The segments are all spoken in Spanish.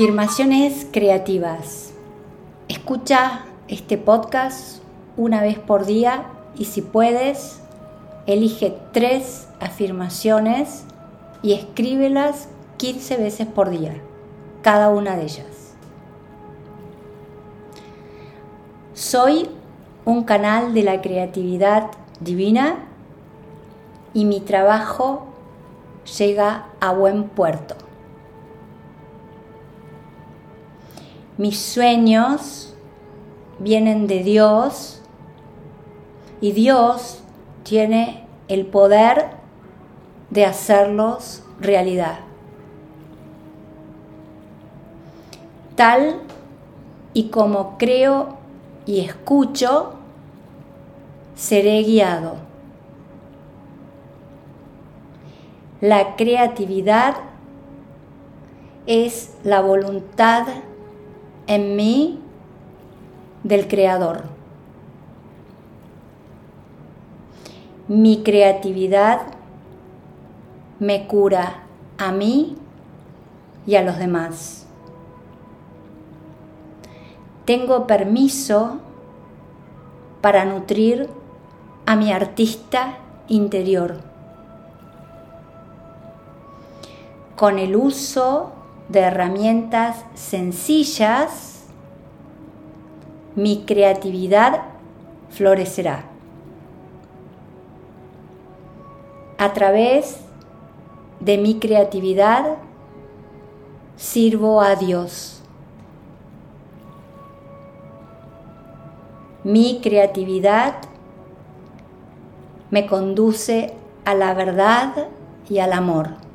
Afirmaciones creativas. Escucha este podcast una vez por día y si puedes, elige tres afirmaciones y escríbelas 15 veces por día, cada una de ellas. Soy un canal de la creatividad divina y mi trabajo llega a buen puerto. Mis sueños vienen de Dios y Dios tiene el poder de hacerlos realidad. Tal y como creo y escucho, seré guiado. La creatividad es la voluntad en mí del Creador. Mi creatividad me cura a mí y a los demás. Tengo permiso para nutrir a mi artista interior. Con el uso de herramientas sencillas, mi creatividad florecerá. A través de mi creatividad sirvo a Dios. Mi creatividad me conduce a la verdad y al amor.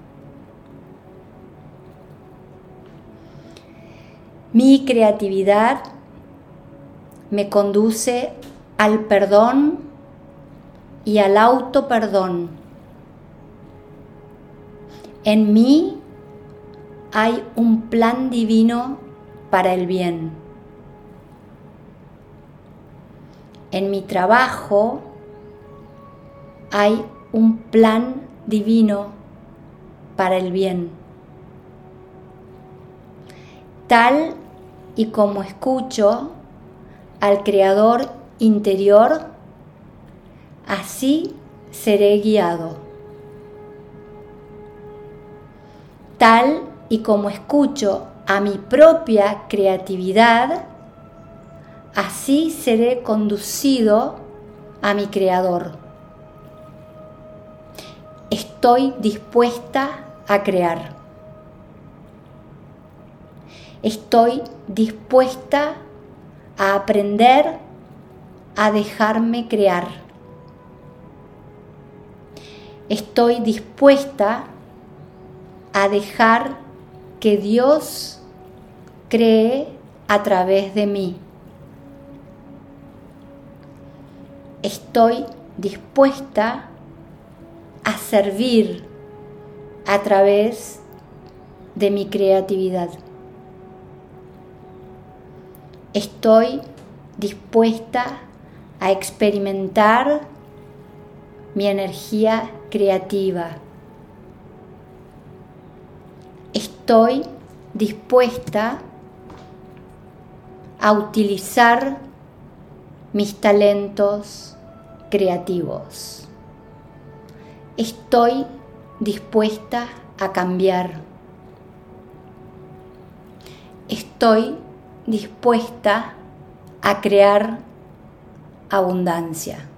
Mi creatividad me conduce al perdón y al auto perdón. En mí hay un plan divino para el bien. En mi trabajo hay un plan divino para el bien. Tal y como escucho al Creador interior, así seré guiado. Tal y como escucho a mi propia creatividad, así seré conducido a mi Creador. Estoy dispuesta a crear estoy dispuesta a aprender a dejarme crear. Estoy dispuesta a dejar que Dios cree a través de mí. Estoy dispuesta a servir a través de mi creatividad estoy dispuesta a experimentar mi energía creativa. Estoy dispuesta a utilizar mis talentos creativos. Estoy dispuesta a cambiar. Estoy dispuesta a crear abundancia.